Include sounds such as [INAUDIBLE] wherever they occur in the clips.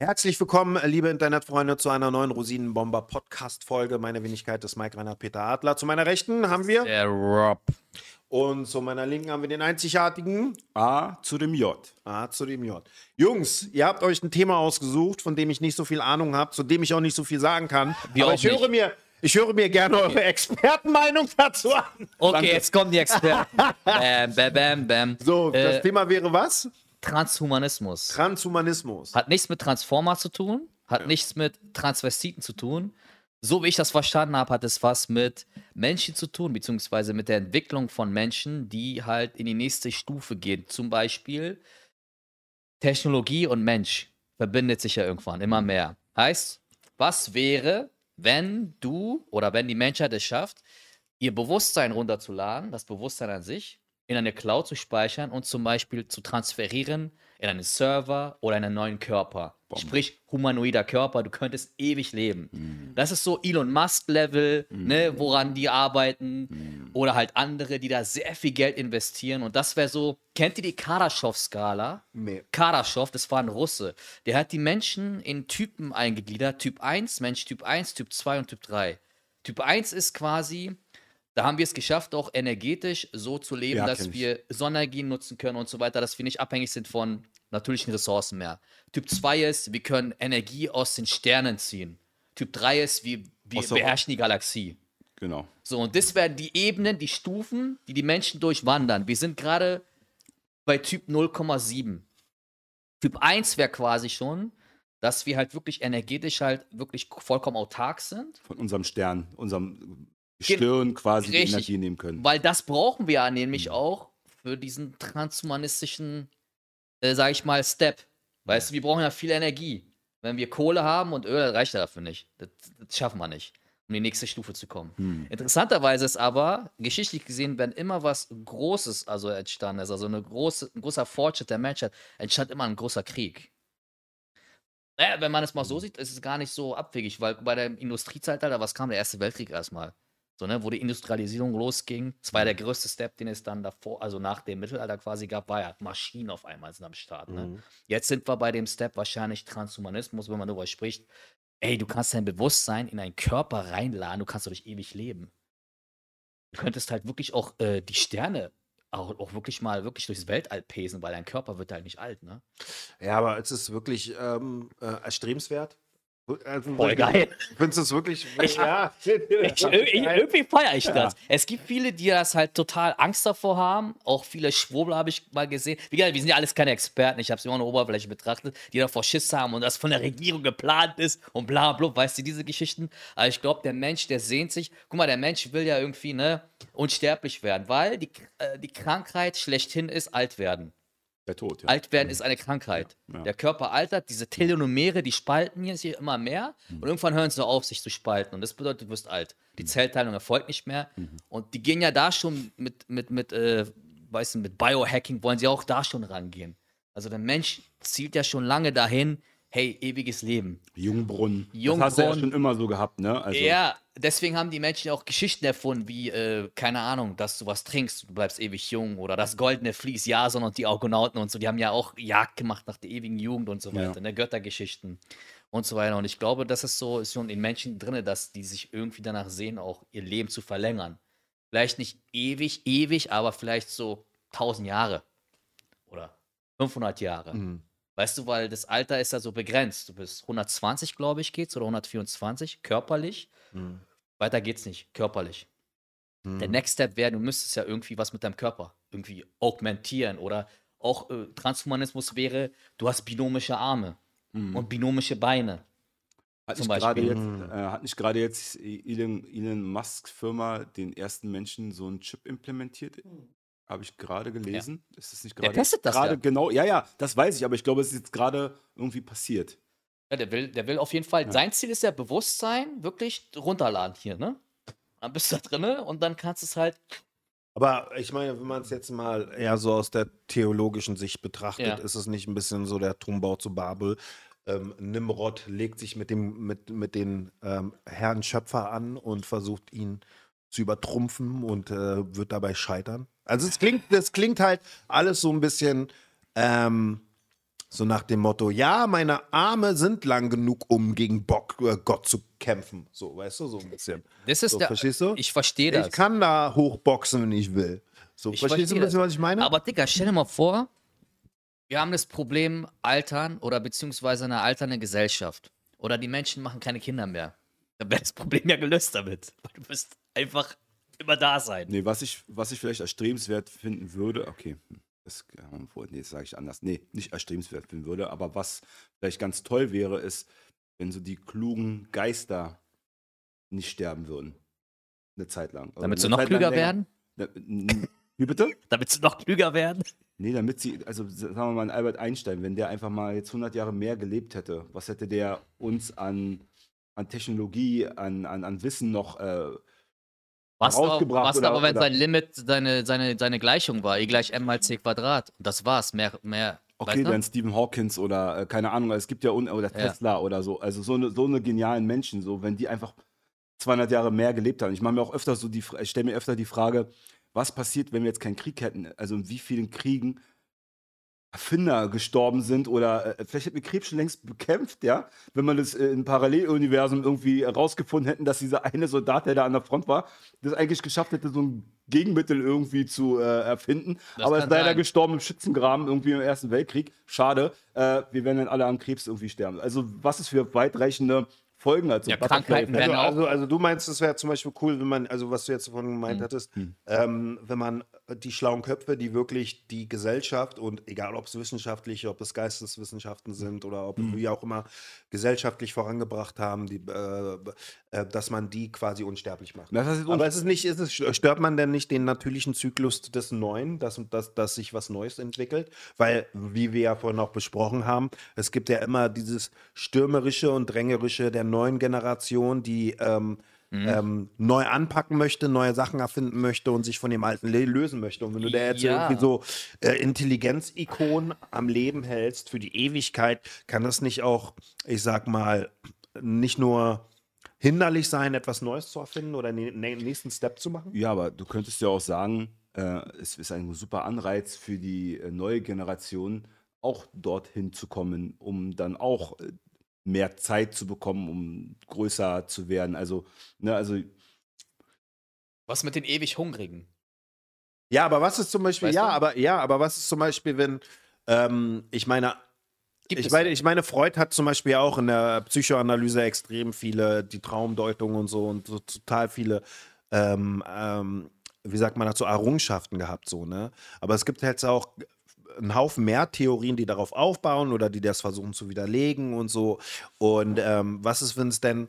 Herzlich willkommen, liebe Internetfreunde, zu einer neuen Rosinenbomber-Podcast-Folge. Meine Wenigkeit ist Mike Rainer Peter Adler. Zu meiner Rechten haben wir. Der Rob. Und zu meiner Linken haben wir den einzigartigen A zu dem J. A zu dem J. Jungs, ihr habt euch ein Thema ausgesucht, von dem ich nicht so viel Ahnung habe, zu dem ich auch nicht so viel sagen kann. Wir Aber auch ich höre, nicht. mir, ich höre mir gerne eure Expertenmeinung dazu an. Okay, Danke. jetzt kommen die Experten. bam, bam, bam, bam. So, das äh, Thema wäre was? Transhumanismus. Transhumanismus. Hat nichts mit Transformer zu tun, hat nichts mit Transvestiten zu tun. So wie ich das verstanden habe, hat es was mit Menschen zu tun, beziehungsweise mit der Entwicklung von Menschen, die halt in die nächste Stufe gehen. Zum Beispiel Technologie und Mensch verbindet sich ja irgendwann immer mehr. Heißt, was wäre, wenn du oder wenn die Menschheit es schafft, ihr Bewusstsein runterzuladen, das Bewusstsein an sich, in eine Cloud zu speichern und zum Beispiel zu transferieren in einen Server oder in einen neuen Körper. Sprich, humanoider Körper, du könntest ewig leben. Das ist so Elon Musk-Level, ne, woran die arbeiten. Oder halt andere, die da sehr viel Geld investieren. Und das wäre so, kennt ihr die Kardaschow-Skala? Nee. Kardaschow, das war ein Russe. Der hat die Menschen in Typen eingegliedert. Typ 1, Mensch Typ 1, Typ 2 und Typ 3. Typ 1 ist quasi, da haben wir es geschafft, auch energetisch so zu leben, Ja, dass wir Sonnenergien nutzen können und so weiter, dass wir nicht abhängig sind von natürlichen Ressourcen mehr. Typ 2 ist, wir können Energie aus den Sternen ziehen. Typ 3 ist, wir, wir Aus der- beherrschen die Galaxie. Genau. So, und das wären die Ebenen, die Stufen, die die Menschen durchwandern. Wir sind gerade bei Typ 0,7. Typ 1 wäre quasi schon, dass wir halt wirklich energetisch halt wirklich vollkommen autark sind. Von unserem Stern, unserem Stirn quasi die Richtig. Energie nehmen können. Weil das brauchen wir ja Mhm. nämlich auch für diesen transhumanistischen, äh, sag ich mal, Step. Weißt du, wir brauchen ja viel Energie. Wenn wir Kohle haben und Öl, reicht ja dafür nicht. Das, das schaffen wir nicht, um die nächste Stufe zu kommen. Hm. Interessanterweise ist aber, geschichtlich gesehen, wenn immer was Großes also entstanden ist, also eine große, ein großer Fortschritt der Menschheit, entstand immer ein großer Krieg. Naja, wenn man es mal so sieht, ist es gar nicht so abwegig, weil bei der Industriezeitalter, was kam? Der Erste Weltkrieg erstmal. So, ne, wo die Industrialisierung losging, das war ja der größte Step, den es dann davor, also nach dem Mittelalter quasi gab, war ja Maschinen auf einmal sind am Start. Ne? Mhm. Jetzt sind wir bei dem Step wahrscheinlich Transhumanismus, wenn man darüber spricht. Ey, du kannst dein Bewusstsein in einen Körper reinladen, du kannst dadurch ewig leben. Du könntest halt wirklich auch äh, die Sterne auch, auch wirklich mal wirklich durchs Weltall pesen, weil dein Körper wird halt nicht alt, ne? Ja, aber es ist wirklich ähm, äh, erstrebenswert. Also, Voll geil. Findest du es wirklich? [LAUGHS] Ich- ja. Ich, ich, irgendwie feiere ich das. Es gibt viele, die das halt total Angst davor haben. Auch viele Schwurbler habe ich mal gesehen. Wie gesagt, wir sind ja alles keine Experten. Ich habe es immer an der Oberfläche betrachtet, die davor Schiss haben und das von der Regierung geplant ist und bla bla. Weißt du, diese Geschichten. Aber ich glaube, der Mensch, der sehnt sich. Guck mal, der Mensch will ja irgendwie ne, unsterblich werden, weil die, äh, die Krankheit schlechthin ist alt werden. Der Tod, ja. Alt werden ist eine Krankheit. Ja. Der Körper altert, diese Telonomere, die spalten hier sich immer mehr Mhm. und irgendwann hören sie auf, sich zu spalten. Und das bedeutet, du wirst alt. Die Mhm. Zellteilung erfolgt nicht mehr. Und die gehen ja da schon mit, mit, mit, äh, weißt du, mit Biohacking wollen sie auch da schon rangehen. Also der Mensch zielt ja schon lange dahin, hey, ewiges Leben. Jungbrunnen. Jungbrunnen. Das hast du ja schon immer so gehabt, ne? Also, Ja, deswegen haben die Menschen ja auch Geschichten erfunden, wie, äh, keine Ahnung, dass du was trinkst, du bleibst ewig jung oder das goldene Vlies, Jason und die Argonauten und so, die haben ja auch Jagd gemacht nach der ewigen Jugend und so Ja. weiter, ne, Göttergeschichten und so weiter. Und ich glaube, das ist so, ist schon in Menschen drin, dass die sich irgendwie danach sehen, auch ihr Leben zu verlängern. Vielleicht nicht ewig, ewig, aber vielleicht so 1000 Jahre oder 500 Jahre. Mhm. Weißt du, weil das Alter ist ja so begrenzt. Du bist 120, glaube ich, geht's, oder 124, körperlich. Mhm. Weiter geht's nicht, körperlich. Mhm. Der Next Step wäre, du müsstest ja irgendwie was mit deinem Körper irgendwie augmentieren oder auch äh, Transhumanismus wäre, du hast binomische Arme Mhm. und binomische Beine. Hat zum nicht jetzt, Mhm. äh, hat nicht gerade jetzt Elon, Elon Musk Firma den ersten Menschen so einen Chip implementiert? Habe ich gerade gelesen. Ist das nicht Der gerade? testet das gerade ja. genau. Ja, ja, das weiß ich, aber ich glaube, es ist jetzt gerade irgendwie passiert. Ja, der will, der will auf jeden Fall, Ja. sein Ziel ist ja Bewusstsein wirklich runterladen hier, ne? Dann bist du da drinne und dann kannst du es halt Aber ich meine, wenn man es jetzt mal eher so aus der theologischen Sicht betrachtet, Ja. ist es nicht ein bisschen so der Turmbau zu Babel. Ähm, Nimrod legt sich mit, dem, mit, mit den ähm, Herrn Schöpfer an und versucht ihn zu übertrumpfen und äh, wird dabei scheitern. Also es klingt, das klingt halt alles so ein bisschen ähm, So nach dem Motto, ja, meine Arme sind lang genug, um gegen Bock, äh, Gott zu kämpfen. So, weißt du, so ein bisschen. Das ist So, der, verstehst du? Ich verstehe das. Ich kann da hochboxen, wenn ich will. So, Ich verstehst du ein bisschen, das. was ich meine? Aber Digga, stell dir mal vor, wir haben das Problem Altern oder beziehungsweise eine alternde Gesellschaft. Oder die Menschen machen keine Kinder mehr. Dann wäre das Problem ja gelöst damit. Weil Du wirst einfach immer da sein. Nee, was ich, was ich vielleicht erstrebenswert finden würde, okay, hm, das, nee, das sage ich anders. Nee, nicht erstrebenswert finden würde, aber was vielleicht ganz toll wäre, ist, wenn so die klugen Geister nicht sterben würden. Eine Zeit lang. Oder Damit sie noch Zeit klüger werden? Wie bitte? [LAUGHS] Damit sie noch klüger werden? Nee, damit sie, also sagen wir mal, ein Albert Einstein, wenn der einfach mal jetzt 100 Jahre mehr gelebt hätte, was hätte der uns an, an Technologie, an, an, an Wissen noch äh, Was, aber, Rausgebracht was oder- aber, wenn oder- sein Limit seine, seine, seine Gleichung war, E gleich m mal c Quadrat. Und das war's. Mehr, mehr. Okay, dann Stephen Hawkings oder äh, keine Ahnung, es gibt ja un oder Ja. Tesla oder so, also so eine so eine genialen Menschen, so wenn die einfach 200 Jahre mehr gelebt haben. Ich mache mir auch öfter so die, ich stelle mir öfter die Frage, was passiert, wenn wir jetzt keinen Krieg hätten? Also in wie vielen Kriegen Erfinder gestorben sind oder äh, vielleicht hätten wir Krebs schon längst bekämpft, ja, wenn man das äh, im Paralleluniversum irgendwie herausgefunden hätten, dass dieser eine Soldat, der da an der Front war, das eigentlich geschafft hätte, so ein Gegenmittel irgendwie zu äh, erfinden. Das Aber er ist leider sein. gestorben im Schützengraben irgendwie im Ersten Weltkrieg. Schade. Äh, wir werden dann alle an Krebs irgendwie sterben. Also was es für weitreichende Folgen hat. so Ja. Krankheiten werden Also, auch- also, also du meinst, es wäre zum Beispiel cool, wenn man, also was du jetzt vorhin Hm. gemeint hattest, ähm, wenn man die schlauen Köpfe, die wirklich die Gesellschaft und egal ob es wissenschaftliche, ob es Geisteswissenschaften sind oder ob wie auch immer gesellschaftlich vorangebracht haben, die, äh, äh, dass man die quasi unsterblich macht. Das heißt, Aber es ist nicht, ist es, stört man denn nicht den natürlichen Zyklus des Neuen, dass, dass, dass sich was Neues entwickelt? Weil, wie wir ja vorhin auch besprochen haben, es gibt ja immer dieses Stürmerische und Drängerische der neuen Generation, die ähm, ähm, neu anpacken möchte, neue Sachen erfinden möchte und sich von dem Alten lösen möchte. Und wenn du da jetzt Ja. irgendwie so äh, Intelligenzikon am Leben hältst für die Ewigkeit, kann das nicht auch, ich sag mal, nicht nur hinderlich sein, etwas Neues zu erfinden oder den nä- nächsten Step zu machen? Ja, aber du könntest ja auch sagen, äh, es ist ein super Anreiz für die äh, neue Generation, auch dorthin zu kommen, um dann auch äh, mehr Zeit zu bekommen, um größer zu werden. Also, ne, also Was mit den ewig Hungrigen? Ja, aber was ist zum Beispiel, Weißt ja, du? aber ja, aber was ist zum Beispiel, wenn, ähm, ich meine, Gibt ich meine, ich meine, Freud hat zum Beispiel auch in der Psychoanalyse extrem viele, die Traumdeutung und so und so total viele, ähm, ähm, wie sagt man dazu, Errungenschaften gehabt, so, ne? Aber es gibt jetzt auch einen Haufen mehr Theorien, die darauf aufbauen oder die das versuchen zu widerlegen und so. Und ähm, was ist, wenn es denn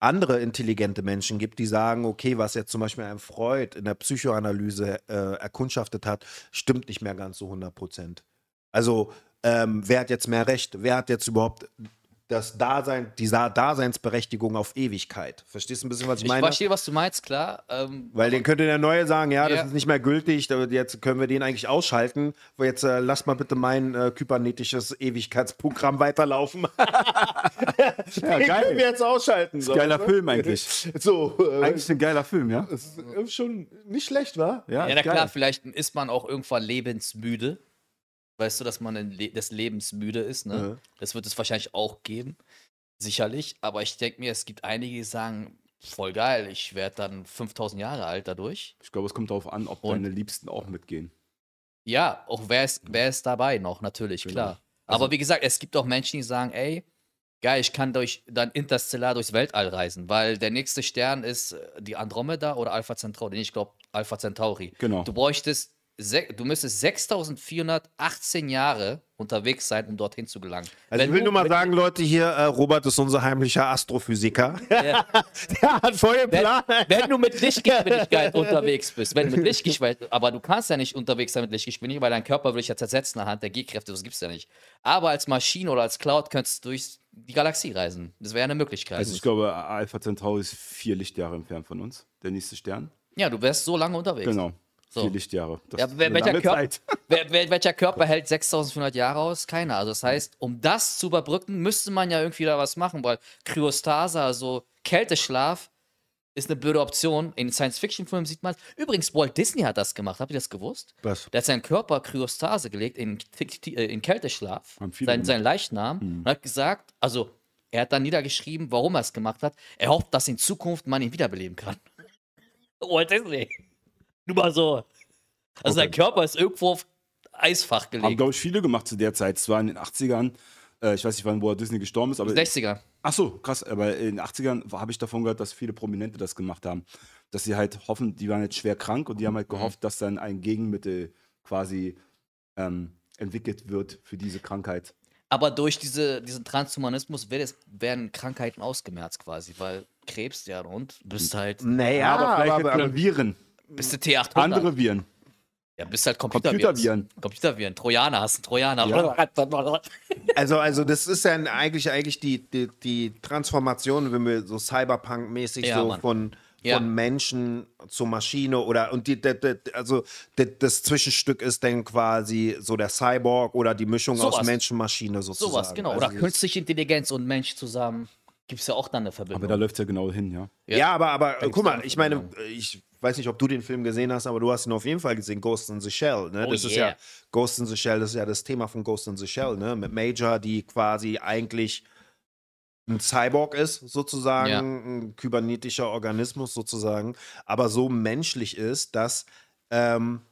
andere intelligente Menschen gibt, die sagen, okay, was jetzt zum Beispiel ein Freud in der Psychoanalyse äh, erkundschaftet hat, stimmt nicht mehr ganz so 100 Prozent. Also, ähm, wer hat jetzt mehr Recht? Wer hat jetzt überhaupt das Dasein, die Daseinsberechtigung auf Ewigkeit? Verstehst du ein bisschen, was ich Ich meine? verstehe, was du meinst, klar. Ähm, Weil den könnte der Neue sagen, ja, das Ja. ist nicht mehr gültig, jetzt können wir den eigentlich ausschalten. Jetzt äh, lass mal bitte mein äh, kybernetisches Ewigkeitsprogramm weiterlaufen. [LAUGHS] ja, den geil. können wir jetzt ausschalten. So. geiler Film eigentlich. [LAUGHS] So, äh, Eigentlich ein geiler Film, ja? das ist äh, schon nicht schlecht, wa? ja, ist na klar, geil. vielleicht ist man auch irgendwann lebensmüde. Weißt du, dass man Le des Lebens müde ist, ne? Ja. Das wird es wahrscheinlich auch geben. Sicherlich. Aber ich denke mir, es gibt einige, die sagen, voll geil, ich werde dann 5000 Jahre alt dadurch. Ich glaube, es kommt darauf an, ob Und- deine Liebsten auch mitgehen. Ja, auch wer ist, wer ist dabei noch, natürlich, Genau. klar. Also- Aber wie gesagt, es gibt auch Menschen, die sagen, ey, geil, ich kann durch dann interstellar durchs Weltall reisen, weil der nächste Stern ist äh, die Andromeda oder Alpha Centauri. Nee, Ich glaube Alpha Centauri. Genau. Du bräuchtest, du müsstest 6418 Jahre unterwegs sein, um dorthin zu gelangen. Also ich will nur mal sagen, Leute, hier, äh, Robert ist unser heimlicher Astrophysiker. Ja. [LAUGHS] Der hat voll den Wenn, Plan. wenn du mit Lichtgeschwindigkeit [LAUGHS] unterwegs bist, wenn du mit Lichtgeschwindigkeit, aber du kannst ja nicht unterwegs sein mit Lichtgeschwindigkeit, weil dein Körper will dich ja zersetzen anhand der G-Kräfte, das gibt's ja nicht. Aber als Maschine oder als Cloud könntest du durch die Galaxie reisen. Das wäre eine Möglichkeit. Also ich glaube, Alpha Centauri ist vier Lichtjahre entfernt von uns, der nächste Stern. ja, du wärst so lange unterwegs. Genau. So. Vier Lichtjahre. Das Ja, welcher, Körper, [LAUGHS] welcher Körper hält 6400 Jahre aus? Keiner. Also das heißt, um das zu überbrücken, müsste man ja irgendwie da was machen, weil Kryostase, also Kälteschlaf, ist eine blöde Option. In Science-Fiction-Filmen sieht man es. Übrigens, Walt Disney hat das gemacht. Habt ihr das gewusst? Was? Der hat seinen Körper Kryostase gelegt in, äh, in Kälteschlaf, sein, seinen Leichnam, und hat gesagt, also er hat dann niedergeschrieben, warum er es gemacht hat. Er hofft, dass in Zukunft man ihn wiederbeleben kann. [LAUGHS] Walt Disney. Nur mal so. Also sein Körper ist irgendwo auf Eisfach Haben, gelegt. glaube ich, viele gemacht zu der Zeit. Zwar in den 80ern. Äh, ich weiß nicht, wann Walt Disney gestorben ist, aber. 60er. Ach so, krass. Aber in den 80ern habe ich davon gehört, dass viele Prominente das gemacht haben. Dass sie halt hoffen, die waren jetzt schwer krank und die haben halt gehofft, dass dann ein Gegenmittel quasi ähm, entwickelt wird für diese Krankheit. Aber durch diese, diesen Transhumanismus wird es, werden Krankheiten ausgemerzt quasi, weil Krebs, ja, und bist halt, Naja, aber vielleicht aber, aber, aber, Viren. Bist du T800. Andere Viren. Ja, bist halt Computerviren. Computerviren. Computerviren. Trojaner, hast einen Trojaner. Ja. [LAUGHS] also, also das ist ja eigentlich, eigentlich die, die, die Transformation, wenn wir so Cyberpunk-mäßig Ja, so Mann. von, Ja. von Menschen zur Maschine oder und die, die, die, also die, das Zwischenstück ist dann quasi so der Cyborg oder die Mischung aus Sowas. Mensch-Maschine sozusagen. Sowas, genau. Also Oder künstliche Intelligenz und Mensch zusammen. Gibt es ja auch dann eine Verbindung. Aber da läuft es ja genau hin, ja. Ja. Ja, aber, aber guck du mal, ich meine, ich weiß nicht, ob du den Film gesehen hast, aber du hast ihn auf jeden Fall gesehen, Ghost in the Shell. Ne? Oh das ist yeah. ja Ghost in the Shell, das ist ja das Thema von Ghost in the Shell, ne? Mit Major, die quasi eigentlich ein Cyborg ist, sozusagen, Ja. ein kybernetischer Organismus sozusagen, aber so menschlich ist, dass ähm,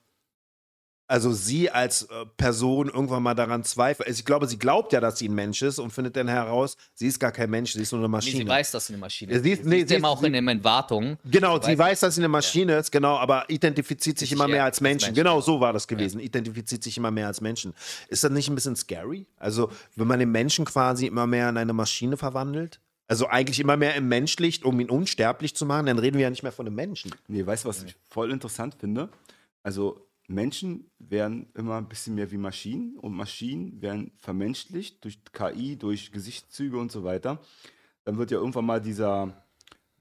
also sie als äh, Person irgendwann mal daran zweifelt. Also ich glaube, sie glaubt ja, dass sie ein Mensch ist und findet dann heraus, sie ist gar kein Mensch, sie ist nur eine Nee, Maschine. sie weiß, dass sie eine Maschine Ja, sie ist- nee, sie ist sie immer ist- auch in den Entwartungen. Genau, sie Weiß- weiß, dass sie eine Maschine ist, genau, aber identifiziert sich Sich immer mehr als Menschen. Mensch, Genau, genau. so war das gewesen. Identifiziert sich immer mehr als Menschen. Ist das nicht ein bisschen scary? Also, wenn man den Menschen quasi immer mehr in eine Maschine verwandelt? Also eigentlich immer mehr im Menschlicht, um ihn unsterblich zu machen, dann reden wir ja nicht mehr von einem Menschen. Nee, weißt du, was ich voll interessant finde? Also Menschen werden immer ein bisschen mehr wie Maschinen und Maschinen werden vermenschlicht durch KI, durch Gesichtszüge und so weiter. Dann wird ja irgendwann mal dieser,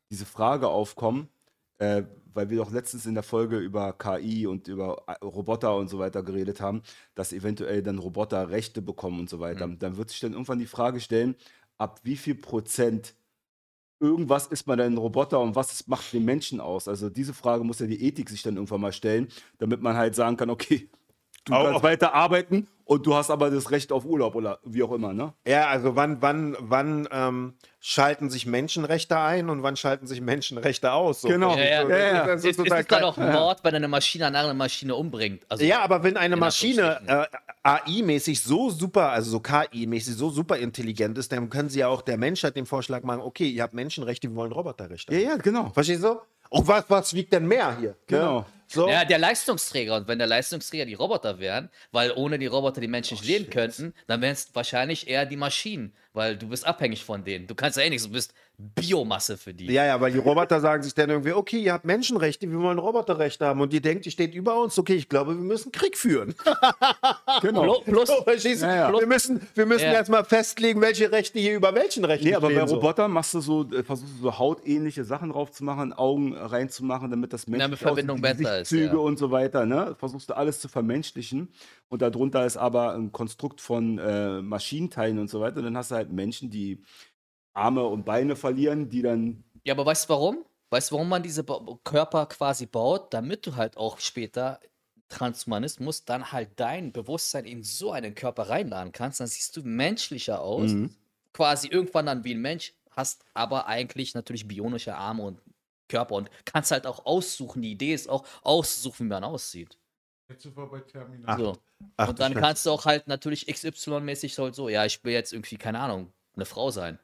diese Frage aufkommen, äh, weil wir doch letztens in der Folge über KI und über äh, Roboter und so weiter geredet haben, dass eventuell dann Roboter Rechte bekommen und so weiter. Dann wird sich dann irgendwann die Frage stellen, ab wie viel Prozent irgendwas ist man ein Roboter und was macht den Menschen aus? Also diese Frage muss ja die Ethik sich dann irgendwann mal stellen, damit man halt sagen kann, okay, du Au- kannst weiter arbeiten und du hast aber das Recht auf Urlaub oder wie auch immer, ne? Ja, also wann, wann, wann ähm, schalten sich Menschenrechte ein und wann schalten sich Menschenrechte aus? So. Genau. Ja, ja. Das Ja, ist- ja. das Es, es total ist dann auch Mord, wenn eine Maschine eine andere Maschine umbringt. Also, Ja, aber wenn eine In Maschine äh, AI-mäßig so super, also so KI-mäßig so super intelligent ist, dann können sie ja auch der Menschheit den Vorschlag machen, okay, ihr habt Menschenrechte, wir wollen Roboterrechte. Ja, ja, genau. Verstehst du? Und was, was wiegt denn mehr hier? Genau. Ne? So. Ja, der Leistungsträger. Und wenn der Leistungsträger die Roboter wären, weil ohne die Roboter die Menschen nicht leben könnten, dann wären es wahrscheinlich eher die Maschinen, weil du bist abhängig von denen. Du kannst ja eh nichts, du bist Biomasse für die. Ja, ja, weil die Roboter sagen sich dann irgendwie, okay, ihr habt Menschenrechte, wir wollen Roboterrechte haben. Und die denkt, die steht über uns, okay, ich glaube, wir müssen Krieg führen. [LAUGHS] genau. Plu- Plus, So? Ja, ja. Wir müssen, wir müssen Ja. jetzt mal festlegen, welche Rechte hier über welchen Rechten Nee, aber bei so. Robotern machst du so, äh, versuchst du so hautähnliche Sachen drauf zu machen, Augen reinzumachen, damit das Mensch Damit Verbindung besser ist, Züge ja. und so weiter, ne? Versuchst du alles zu vermenschlichen und darunter ist aber ein Konstrukt von äh, Maschinenteilen und so weiter. Und dann hast du halt Menschen, die Arme und Beine verlieren, die dann Ja, aber weißt du warum? Weißt du, warum man diese ba Körper quasi baut? Damit du halt auch später Transhumanismus dann halt dein Bewusstsein in so einen Körper reinladen kannst. Dann siehst du menschlicher aus, Mhm. quasi irgendwann dann wie ein Mensch, hast aber eigentlich natürlich bionische Arme und Körper und kannst halt auch aussuchen. Die Idee ist auch auszusuchen, wie man aussieht. Jetzt sind wir bei Terminator. So. Ach, und dann kannst du auch halt natürlich XY-mäßig halt so, ja, ich will jetzt irgendwie, keine Ahnung, eine Frau sein.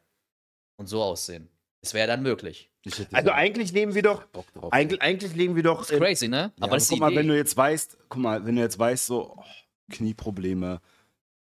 Und so aussehen. Das wäre dann möglich. Also eigentlich leben wir doch, Bock drauf. eigentlich, eigentlich leben wir doch. Das ist crazy, ne? Ja, aber das ist die guck mal, Idee. wenn du jetzt weißt, guck mal, wenn du jetzt weißt, so oh, Knieprobleme.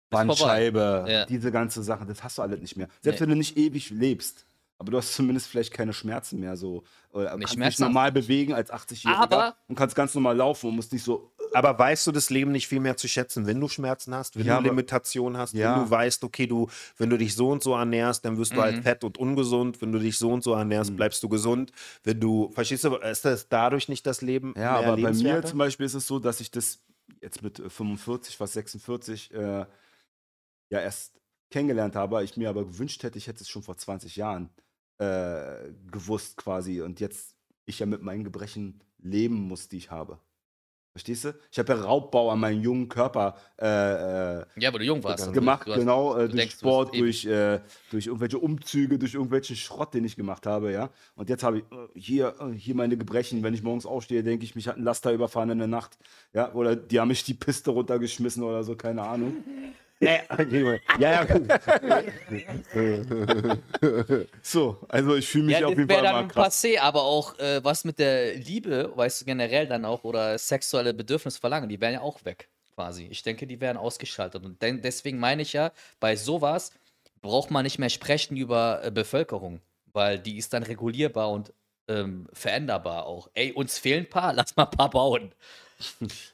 Bandscheibe, Ja. diese ganze Sache, das hast du alles nicht mehr. Selbst Nee. wenn du nicht ewig lebst, aber du hast zumindest vielleicht keine Schmerzen mehr so. Oder kannst dich schmerzhaft. normal bewegen als 80-Jähriger Aber- und kannst ganz normal laufen und musst nicht so. Aber weißt du das Leben nicht viel mehr zu schätzen, wenn du Schmerzen hast, wenn Ja, du aber- Limitationen hast, Ja. wenn du weißt, okay, du, wenn du dich so und so ernährst, dann wirst du Mhm. halt fett und ungesund. Wenn du dich so und so ernährst, Mhm. bleibst du gesund. Wenn du, verstehst du, ist das dadurch nicht das Leben? Ja, mehr aber bei mir zum Beispiel ist es so, dass ich das jetzt mit äh, 45, fast 46, äh, ja erst kennengelernt habe. Ich mir aber gewünscht hätte, ich hätte es schon vor 20 Jahren äh, gewusst quasi. Und jetzt ich ja mit meinen Gebrechen leben muss, die ich habe. Verstehst du? Ich habe ja Raubbau an meinem jungen Körper äh, äh, Ja, weil du jung warst. gemacht, hast- genau, äh, du durch denkst, Sport, durch, äh, durch irgendwelche Umzüge, durch irgendwelchen Schrott, den ich gemacht habe, ja. Und jetzt habe ich äh, hier, hier meine Gebrechen. Wenn ich morgens aufstehe, denke ich, mich hat ein Laster überfahren in der Nacht, ja. Oder die haben mich die Piste runtergeschmissen oder so, keine Ahnung. [LAUGHS] Ja, ja, gut. [LAUGHS] So, also ich fühle mich Ja, auf das jeden wäre Fall dann mal krass. passé, aber auch äh, was mit der Liebe, weißt du, generell dann auch, oder sexuelle Bedürfnisverlangen, die wären ja auch weg, quasi. Ich denke, die wären ausgeschaltet. Und denn, deswegen meine ich ja, bei sowas braucht man nicht mehr sprechen über äh, Bevölkerung, weil die ist dann regulierbar und ähm, veränderbar auch. Ey, uns fehlen ein paar, [LAUGHS] lass mal ein paar bauen.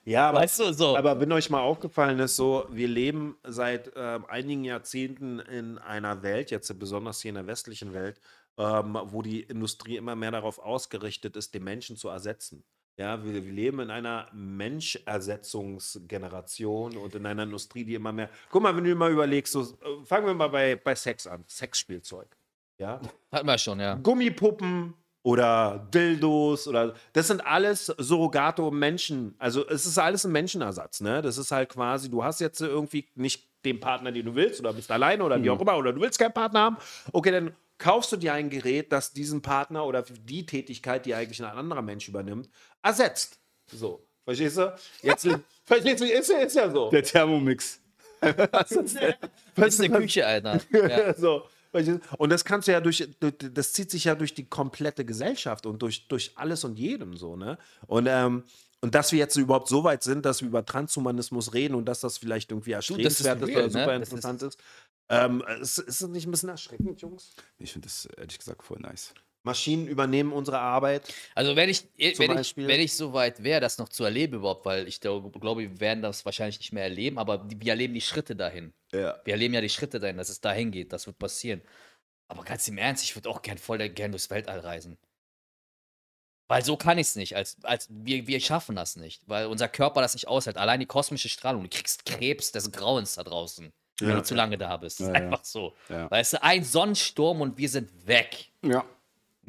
Ja aber, Weißt du, so. aber wenn euch mal aufgefallen ist, so, wir leben seit ähm, einigen Jahrzehnten in einer Welt, jetzt besonders hier in der westlichen Welt, ähm, wo die Industrie immer mehr darauf ausgerichtet ist, den Menschen zu ersetzen. Ja, wir, wir leben in einer Menschersetzungsgeneration und in einer Industrie, die immer mehr. Guck mal, wenn du mal überlegst, so, äh, fangen wir mal bei, bei Sex an. Sexspielzeug. Ja. Hatten wir schon, ja. Gummipuppen oder Dildos oder das sind alles Surrogato Menschen. Also es ist alles ein Menschenersatz, ne? Das ist halt quasi, du hast jetzt irgendwie nicht den Partner, den du willst oder bist alleine oder wie auch immer oder du willst keinen Partner haben. Okay, dann kaufst du dir ein Gerät, das diesen Partner oder die Tätigkeit, die eigentlich ein anderer Mensch übernimmt, ersetzt. So, verstehst du? Jetzt [LAUGHS] verstehst du, ist, ja- ist ja so. Der Thermomix. [LAUGHS] Das [LAUGHS] ist eine Küche, Alter. Ja. so. Und das kannst du ja durch, das zieht sich ja durch die komplette Gesellschaft und durch, durch alles und jedem so, ne? Und, ähm, und dass wir jetzt überhaupt so weit sind, dass wir über Transhumanismus reden und dass das vielleicht irgendwie das ist erstrebenswert ist oder super ne? Das interessant ist. Ähm, ist, ist das nicht ein bisschen erschreckend, Jungs? Ich finde das ehrlich gesagt voll nice. Maschinen übernehmen unsere Arbeit. Also wenn ich, wenn ich, wenn ich so weit wäre, das noch zu erleben überhaupt, weil ich glaube, wir werden das wahrscheinlich nicht mehr erleben, aber wir erleben die Schritte dahin. Ja. Wir erleben ja die Schritte dahin, dass es dahin geht, das wird passieren. Aber ganz im Ernst, ich würde auch gern voll gern durchs Weltall reisen. Weil so kann ich es nicht. Als, als wir, wir schaffen das nicht, weil unser Körper das nicht aushält. Allein die kosmische Strahlung, du kriegst Krebs des Grauens da draußen, wenn Ja. du zu lange da bist. Ja, einfach so. Ja. Weißt du, ein Sonnensturm und wir sind weg. Ja.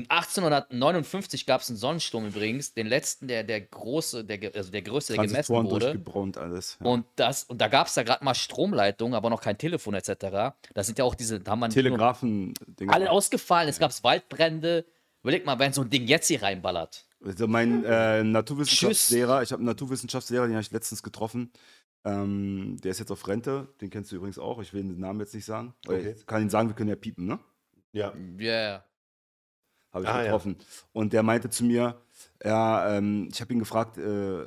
1859 gab es einen Sonnensturm übrigens, den letzten, der, der große, der, also der größte, der gemessen wurde. durchgebrannt alles. Ja. Und, das, und da gab es da gerade mal Stromleitungen, aber noch kein Telefon etc. Da sind ja auch diese, da haben nur- Telegrafen. alle ausgefallen, es gab Waldbrände. Überleg mal, wenn so ein Ding jetzt hier reinballert. Also mein äh, Naturwissenschaftslehrer, ich habe einen Naturwissenschaftslehrer, den habe ich letztens getroffen. Ähm, der ist jetzt auf Rente, den kennst du übrigens auch. Ich will den Namen jetzt nicht sagen. Okay. Ich kann ihn sagen, wir können ja piepen, ne? Ja. Ja, Habe ich Ah, ja. getroffen. Und der meinte zu mir, ja, ähm, ich habe ihn gefragt, äh,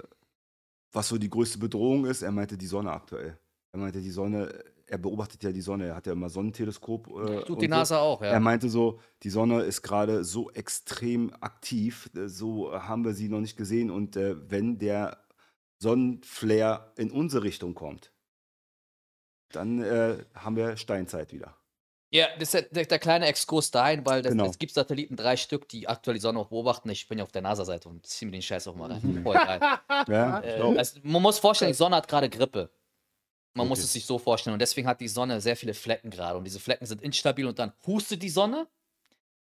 was so die größte Bedrohung ist. Er meinte die Sonne aktuell. Er meinte die Sonne, er beobachtet ja die Sonne, er hat ja immer Sonnenteleskop. Äh, tut und die so. NASA auch, ja. Er meinte so, die Sonne ist gerade so extrem aktiv, äh, so haben wir sie noch nicht gesehen. Und äh, wenn der Sonnenflare in unsere Richtung kommt, dann äh, haben wir Steinzeit wieder. Ja, das ist der, der, kleine Exkurs dahin, weil das, Genau. es gibt Satelliten, drei Stück, die aktuell die Sonne auch beobachten. Ich bin ja auf der NASA-Seite und ziehe mir den Scheiß auch mal rein. Mhm. Voll geil. [LAUGHS] Ja, Äh, also, man muss vorstellen, die Sonne hat gerade Grippe. Man muss Okay. es sich so vorstellen. Und deswegen hat die Sonne sehr viele Flecken gerade. Und diese Flecken sind instabil und dann hustet die Sonne.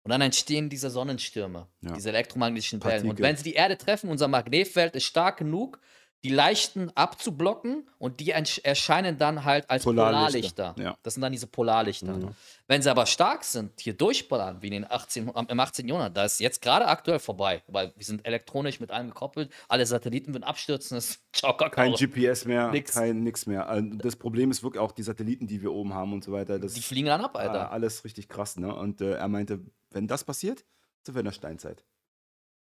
Und dann entstehen diese Sonnenstürme, Ja. diese elektromagnetischen Wellen. Und Partikel. wenn sie die Erde treffen, unser Magnetfeld ist stark genug, die leichten abzublocken und die erscheinen dann halt als Polarlichter, Polarlichter. ja. Das sind dann diese Polarlichter. Mhm. Wenn sie aber stark sind, hier durchballern, wie in den 18, am- im 18. Jahrhundert, da ist jetzt gerade aktuell vorbei, weil wir sind elektronisch mit allem gekoppelt, alle Satelliten würden abstürzen, [LAUGHS] ist ciao, Kakao. Kein GPS mehr, Nix. kein nix mehr. Also Das Problem ist wirklich auch die Satelliten, die wir oben haben und so weiter. Das Die fliegen dann ab, Alter. alles richtig krass. Ne? Und äh, er meinte, wenn das passiert, sind wir in der Steinzeit.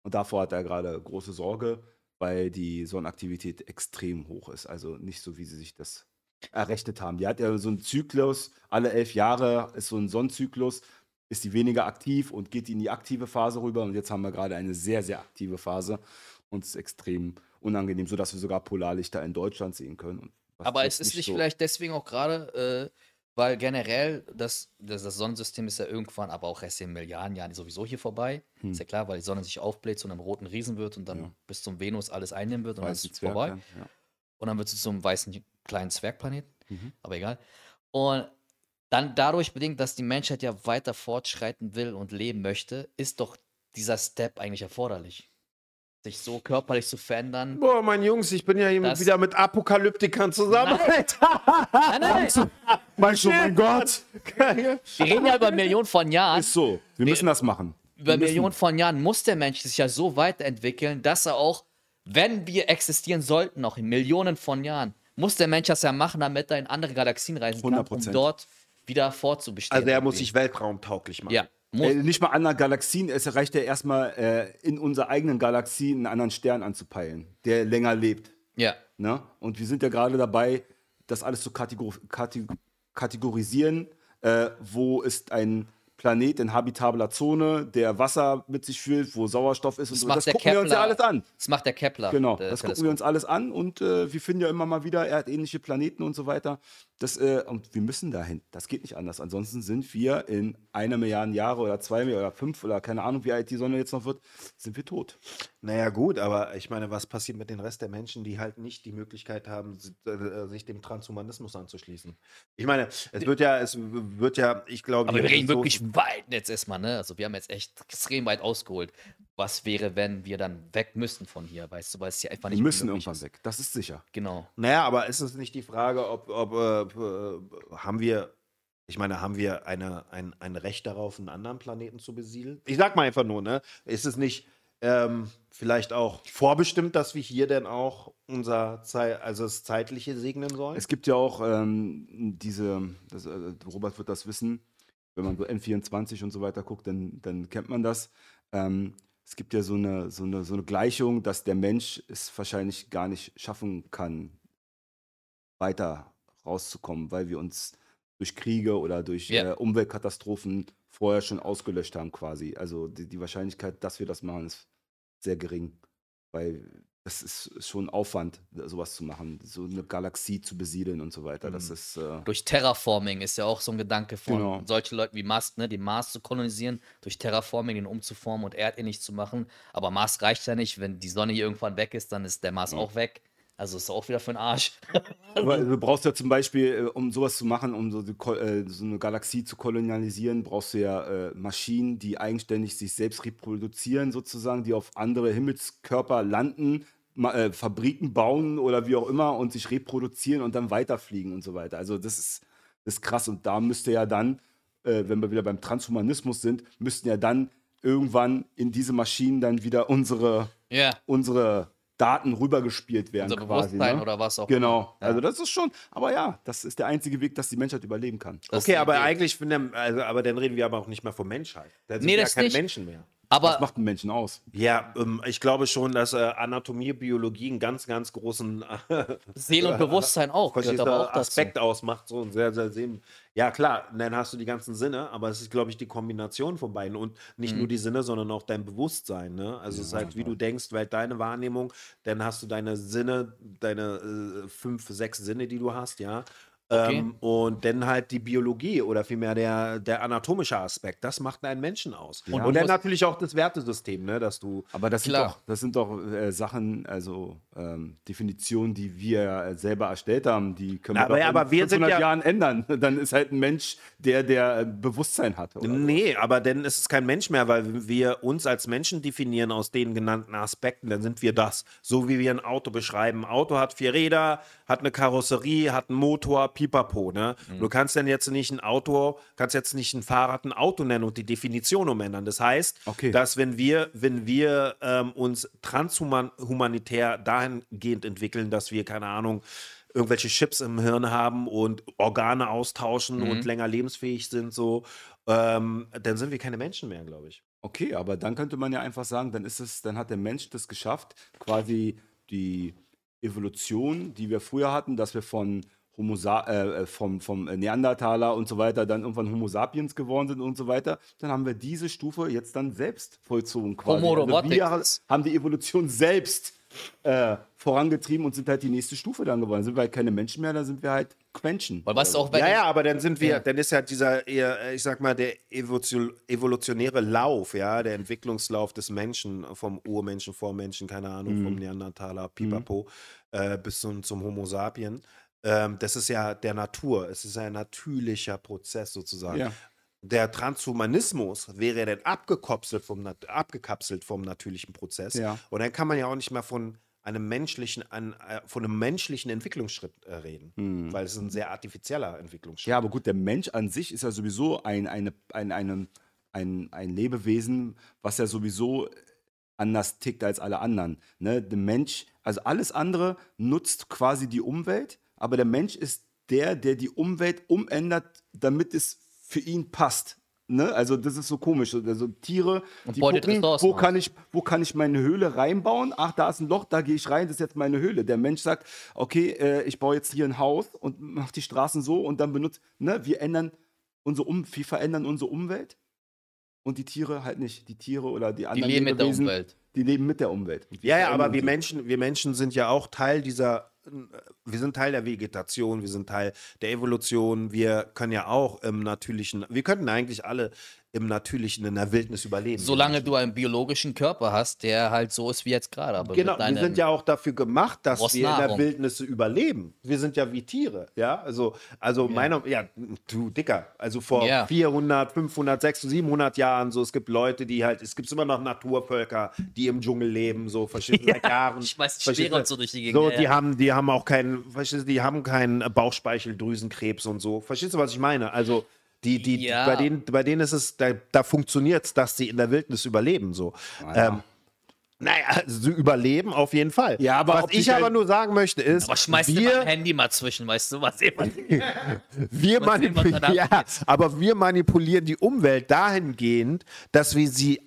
Und davor hat er gerade große Sorge, weil die Sonnenaktivität extrem hoch ist. Also nicht so, wie sie sich das errechnet haben. Die hat ja so einen Zyklus, alle elf Jahre ist so ein Sonnenzyklus, ist die weniger aktiv und geht in die aktive Phase rüber. Und jetzt haben wir gerade eine sehr, sehr aktive Phase und es ist extrem unangenehm, sodass wir sogar Polarlichter in Deutschland sehen können. Aber es ist nicht so- vielleicht deswegen auch gerade, äh, weil generell das, das, das Sonnensystem ist ja irgendwann, aber auch erst in Milliarden Jahren sowieso hier vorbei. Hm. Ist ja klar, weil die Sonne sich aufbläht, zu einem roten Riesen wird und dann Ja. bis zum Venus alles einnehmen wird und dann ist Weißen es vorbei. Ja. Und dann wird es zum weißen kleinen Zwergplaneten. Mhm. aber egal. Und dann dadurch bedingt, dass die Menschheit ja weiter fortschreiten will und leben möchte, ist doch dieser Step eigentlich erforderlich? Sich so körperlich zu verändern? Boah, mein Jungs, ich bin ja hier Das- wieder mit Apokalyptikern zusammen. Nein, [LAUGHS] nein, Meinst du, mein Gott? wir reden ja über Millionen von Jahren. Ist so. Wir müssen das machen. Über Wir Millionen von Jahren muss der Mensch sich ja so weiterentwickeln, dass er auch, wenn wir existieren sollten, noch in Millionen von Jahren, muss der Mensch das ja machen, damit er in andere Galaxien reisen kann, um 100%. dort wieder fortzubestehen. Also er muss sich weltraumtauglich machen. Ja. Äh, nicht mal anderen Galaxien, es reicht ja erstmal äh, in unserer eigenen Galaxie einen anderen Stern anzupeilen, der länger lebt. ja. Ne? Und wir sind ja gerade dabei, das alles zu kategor kate kategorisieren. Äh, wo ist ein Planet in habitabler Zone, der Wasser mit sich fühlt, wo Sauerstoff ist und Das so. macht Das gucken wir uns ja Kepler. alles an. Das macht der Kepler. Genau, der das gucken Teleskop. wir uns alles an und äh, wir finden ja immer mal wieder erdähnliche Planeten und so weiter. Das, äh, und wir müssen dahin. Das geht nicht anders. Ansonsten sind wir in einer Milliarde Jahre oder zwei Milliarden oder fünf oder keine Ahnung, wie alt die Sonne jetzt noch wird, sind wir tot. Naja, gut, aber ich meine, was passiert mit den Rest der Menschen, die halt nicht die Möglichkeit haben, si- äh, sich dem Transhumanismus anzuschließen? Ich meine, es wird ja, es wird ja, ich glaube, Aber wir reden so- wirklich weit jetzt erstmal, ne? Also wir haben jetzt echt extrem weit ausgeholt. Was wäre, wenn wir dann weg müssten von hier, weißt du, weil es hier einfach nicht Wir müssen irgendwann ist. weg. Das ist sicher. Genau. Naja, aber ist es nicht die Frage, ob, ob äh, äh, haben wir, ich meine, haben wir eine, ein, ein Recht darauf, einen anderen Planeten zu besiedeln? Ich sag mal einfach nur, ne? Ist es nicht ähm, vielleicht auch vorbestimmt, dass wir hier denn auch unser Zei also das Zeitliche segnen sollen? Es gibt ja auch ähm, diese, das, äh, Robert wird das wissen, wenn man so N24 und so weiter guckt, dann, dann kennt man das. Ähm, es gibt ja so eine, so, eine, so eine Gleichung, dass der Mensch es wahrscheinlich gar nicht schaffen kann, weiter rauszukommen, weil wir uns durch Kriege oder durch Ja. äh, Umweltkatastrophen vorher schon ausgelöscht haben quasi. Also die, die Wahrscheinlichkeit, dass wir das machen, ist sehr gering, weil das ist schon Aufwand, sowas zu machen, so eine Galaxie zu besiedeln und so weiter. Das Mhm. ist äh, Durch Terraforming ist ja auch so ein Gedanke von Genau. solchen Leuten wie Mars, ne, den Mars zu kolonisieren, durch Terraforming den umzuformen und erdähnlich zu machen. Aber Mars reicht ja nicht, wenn die Sonne hier irgendwann weg ist, dann ist der Mars auch weg. Also ist auch wieder für den Arsch. [LAUGHS] Aber du brauchst ja zum Beispiel, äh, um sowas zu machen, um so, äh, so eine Galaxie zu kolonialisieren, brauchst du ja äh, Maschinen, die eigenständig sich selbst reproduzieren, sozusagen, die auf andere Himmelskörper landen, äh, Fabriken bauen oder wie auch immer und sich reproduzieren und dann weiterfliegen und so weiter. Also das ist, das ist krass. Und da müsste ja dann, äh, wenn wir wieder beim Transhumanismus sind, müssten ja dann irgendwann in diese Maschinen dann wieder unsere, Ja. unsere Daten rübergespielt werden. Unser quasi, Bewusstsein ne? oder was auch Genau. immer. Also das ist schon, aber ja, das ist der einzige Weg, dass die Menschheit überleben kann. Das okay, aber Idee. eigentlich, bin der, also, aber dann reden wir aber auch nicht mehr von Menschheit. Dann sind Nee, wir ja das keine nicht. Menschen mehr. Aber Was macht einen Menschen aus? Ja, ähm, ich glaube schon, dass äh, Anatomie, Biologie einen ganz, ganz großen äh, Seele und Bewusstsein auch gehört aber auch dazu. Aspekt ausmacht. So ein sehr, sehr sehen. Ja, klar, dann hast du die ganzen Sinne, aber es ist, glaube ich, die Kombination von beiden und nicht Mhm. nur die Sinne, sondern auch dein Bewusstsein. Ne? Also es ist halt, wie du denkst, weil deine Wahrnehmung, dann hast du deine Sinne, deine äh, fünf, sechs Sinne, die du hast, ja. Okay. Ähm, und dann halt die Biologie oder vielmehr der, der anatomische Aspekt. Das macht einen Menschen aus. Und Und, dann natürlich auch das Wertesystem, ne, dass du Aber das sind Klar. doch, das sind doch äh, Sachen, also ähm, Definitionen, die wir ja selber erstellt haben, die können wir Aber ja, in aber wir sind 500 ja- Jahren ändern. [LAUGHS] Dann ist halt ein Mensch, der der äh, Bewusstsein hat. Oder? Nee, aber dann ist es kein Mensch mehr, weil wir uns als Menschen definieren aus den genannten Aspekten, dann sind wir das. So wie wir ein Auto beschreiben. Ein Auto hat vier Räder, hat eine Karosserie, hat einen Motor, pipapo. Ne? Mhm. Du kannst dann jetzt nicht ein Auto, kannst jetzt nicht ein Fahrrad ein Auto nennen und die Definition umändern. Das heißt, Okay. dass wenn wir, wenn wir ähm, uns transhumanitär dahingehend entwickeln, dass wir, keine Ahnung, irgendwelche Chips im Hirn haben und Organe austauschen und länger lebensfähig sind, so, ähm, dann sind wir keine Menschen mehr, glaube ich. Okay, aber dann könnte man ja einfach sagen, dann ist es, dann hat der Mensch das geschafft, quasi die Evolution, die wir früher hatten, dass wir von Homo sa äh, vom, vom Neandertaler und so weiter dann irgendwann Homo sapiens geworden sind und so weiter, dann haben wir diese Stufe jetzt dann selbst vollzogen quasi. Homo also wir haben die Evolution selbst äh, vorangetrieben und sind halt die nächste Stufe dann geworden. Dann sind wir halt keine Menschen mehr, dann sind wir halt Quenchen. Weil was auch, Ja, ja, aber dann sind wir, Ja. dann ist ja dieser, eher, ich sag mal, der Evolution, evolutionäre Lauf, ja, der Entwicklungslauf des Menschen, vom Urmenschen, Vormenschen, keine Ahnung, vom Neandertaler, Pipapo, äh, bis zum, zum Homo sapien. Ähm, das ist ja der Natur. Es ist ein natürlicher Prozess sozusagen. Ja. der Transhumanismus wäre dann abgekapselt vom, abgekapselt vom natürlichen Prozess. Ja. Und dann kann man ja auch nicht mehr von einem menschlichen, an, äh, von einem menschlichen Entwicklungsschritt äh, reden. Hm. Weil es ein sehr artifizieller Entwicklungsschritt. Ja, aber gut, der Mensch an sich ist ja sowieso ein, eine, ein, eine, ein, ein Lebewesen, was ja sowieso anders tickt als alle anderen. Ne? Der Mensch, also alles andere nutzt quasi die Umwelt, aber der Mensch ist der, der die Umwelt umändert, damit es für ihn passt. Ne? Also das ist so komisch. Also Tiere, Und die gucken, wo kann, ich, wo kann ich meine Höhle reinbauen? Ach, da ist ein Loch, da gehe ich rein, das ist jetzt meine Höhle. Der Mensch sagt, okay, äh, ich baue jetzt hier ein Haus und mache die Straßen so und dann benutzt, ne, wir ändern unsere um, wir verändern unsere Umwelt und die Tiere halt nicht. Die Tiere oder die Die anderen leben mit der Umwelt. Die leben mit der Umwelt. Ja, ja, aber wir. Menschen, wir Menschen sind ja auch Teil dieser, wir sind Teil der Vegetation, wir sind Teil der Evolution, wir können ja auch im natürlichen, wir könnten eigentlich alle im natürlichen, in der Wildnis überleben. Solange du einen biologischen Körper hast, der halt so ist wie jetzt gerade. Aber Genau, wir sind ja auch dafür gemacht, dass wir in der. Wildnis überleben. Wir sind ja wie Tiere, ja. Also, also meiner, ja, du Dicker. Also vor Ja. 400, 500, 600, 700 Jahren so. Es gibt Leute, die halt, es gibt immer noch Naturvölker, die im Dschungel leben, so verschiedene seit [LAUGHS] Jahren. ich weiß, du? und so durch die Gegend, So, ja, die ja. haben, die haben auch keinen, verstehst du, die haben keinen Bauchspeicheldrüsenkrebs und so. Verstehst du, was ich meine? Also die, die, Ja. bei denen, bei denen ist es, da, da funktioniert es, dass sie in der Wildnis überleben, so. Ähm, naja, also überleben auf jeden Fall. Ja, aber was ich aber Welt- nur sagen möchte ist, Aber schmeiß dir mal ein wir, Handy mal zwischen, weißt du, was immer. [LAUGHS] wir manipulieren, ja, aber wir manipulieren die Umwelt dahingehend, dass wir sie,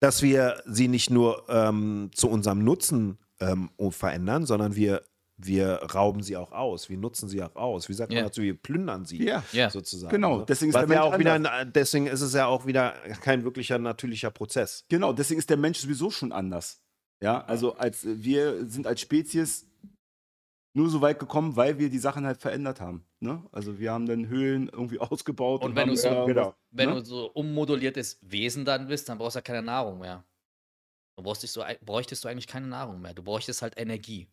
dass wir sie nicht nur ähm, zu unserem Nutzen ähm, verändern, sondern wir wir rauben sie auch aus, wir nutzen sie auch aus. Wie sagt Ja. man dazu? Wir plündern sie Ja. Ja. sozusagen. Genau, ne? deswegen ist der ja Mensch auch wieder, ein- deswegen ist es ja auch wieder kein wirklicher natürlicher Prozess. Genau, deswegen ist der Mensch sowieso schon anders. Ja, also als äh, wir sind als Spezies nur so weit gekommen, weil wir die Sachen halt verändert haben. Ne? Also wir haben dann Höhlen irgendwie [LAUGHS] ausgebaut. Und wenn haben du so- irgendwas- genau. Wenn ne? du so ummoduliertes Wesen dann bist, dann brauchst du ja keine Nahrung mehr. Du brauchst dich so, bräuchtest du eigentlich keine Nahrung mehr. Du bräuchtest halt Energie.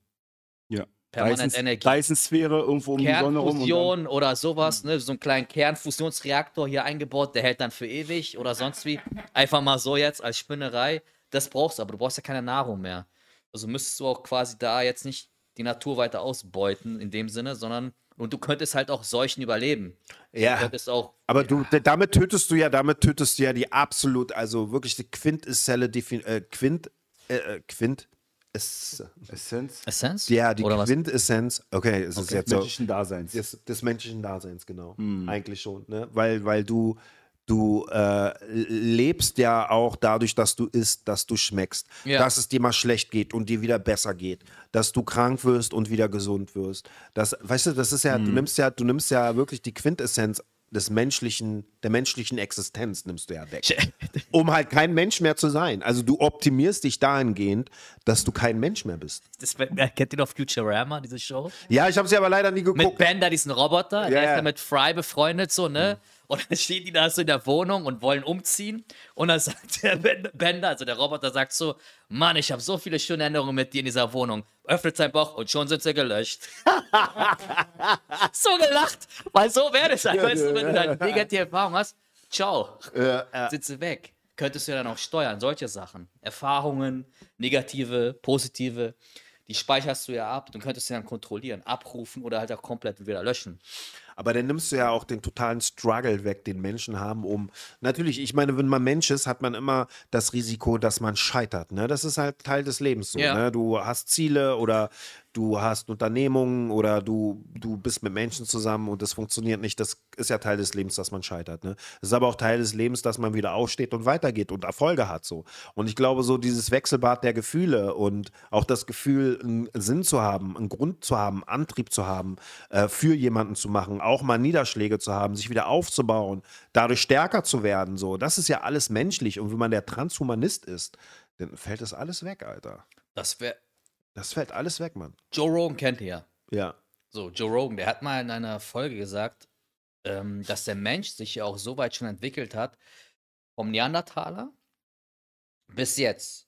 Ja. Permanent Dyson- Energie. Dyson-Sphäre irgendwo um die Sonne rum. Kernfusion oder sowas, ne? So einen kleinen Kernfusionsreaktor hier eingebaut, der hält dann für ewig oder sonst wie. Einfach mal so jetzt als Spinnerei. Das brauchst du, aber du brauchst ja keine Nahrung mehr. Also müsstest du auch quasi da jetzt nicht die Natur weiter ausbeuten in dem Sinne, sondern und du könntest halt auch Seuchen überleben. Du Ja. könntest auch Aber du, d- damit tötest du ja, damit tötest du ja die absolut, also wirklich die Quintesselle, äh, Quint, äh, äh, Quint, ist, Essenz Essenz? ja, die Oder was? Quintessenz, okay, es ist des jetzt so, menschlichen Daseins. des, des menschlichen Daseins, genau, Hm. eigentlich schon, ne, weil, weil du, du äh, lebst ja auch dadurch, dass du isst, dass du schmeckst, Ja. dass es dir mal schlecht geht und dir wieder besser geht, dass du krank wirst und wieder gesund wirst, das, weißt du, das ist ja, du Hm. nimmst ja, du nimmst ja wirklich die Quintessenz des menschlichen, der menschlichen Existenz nimmst du ja weg. um halt kein Mensch mehr zu sein. Also du optimierst dich dahingehend, dass du kein Mensch mehr bist. Das, kennt ihr noch Futurama, diese Show? Ja, ich habe sie aber leider nie Mit geguckt. Bender, diesen Roboter, der ja. ist ja mit Fry befreundet, so, ne? Und dann stehen die da so in der Wohnung und wollen umziehen. Und dann sagt der Ben- Bender, also der Roboter, sagt so: Mann, ich habe so viele schöne Erinnerungen mit dir in dieser Wohnung. Öffnet sein Bauch und schon sind sie gelöscht. [LAUGHS] so gelacht, weil so wäre es halt. weißt du, wenn du eine negative Erfahrung hast, ciao, sind sie weg. Könntest du ja dann auch steuern, solche Sachen. Erfahrungen, negative, positive, die speicherst du ja ab. Du könntest sie dann kontrollieren, abrufen oder halt auch komplett wieder löschen. Aber dann nimmst du ja auch den totalen Struggle weg, den Menschen haben, um. Natürlich, ich meine, wenn man Mensch ist, hat man immer das Risiko, dass man scheitert. Ne? Das ist halt Teil des Lebens so. Ja. Ne? Du hast Ziele oder du hast Unternehmungen oder du, du bist mit Menschen zusammen und das funktioniert nicht. Das ist ja Teil des Lebens, dass man scheitert. Ne? Es ist aber auch Teil des Lebens, dass man wieder aufsteht und weitergeht und Erfolge hat. So. Und ich glaube, so dieses Wechselbad der Gefühle und auch das Gefühl, einen Sinn zu haben, einen Grund zu haben, Antrieb zu haben, äh, für jemanden zu machen, auch mal Niederschläge zu haben, sich wieder aufzubauen, dadurch stärker zu werden. So. Das ist ja alles menschlich. Und wenn man der Transhumanist ist, dann fällt das alles weg, Alter. Das wäre. Das fällt alles weg, Mann. Joe Rogan kennt ihr ja. Ja. So, Joe Rogan, der hat mal in einer Folge gesagt, ähm, dass der Mensch sich ja auch so weit schon entwickelt hat, vom Neandertaler bis jetzt.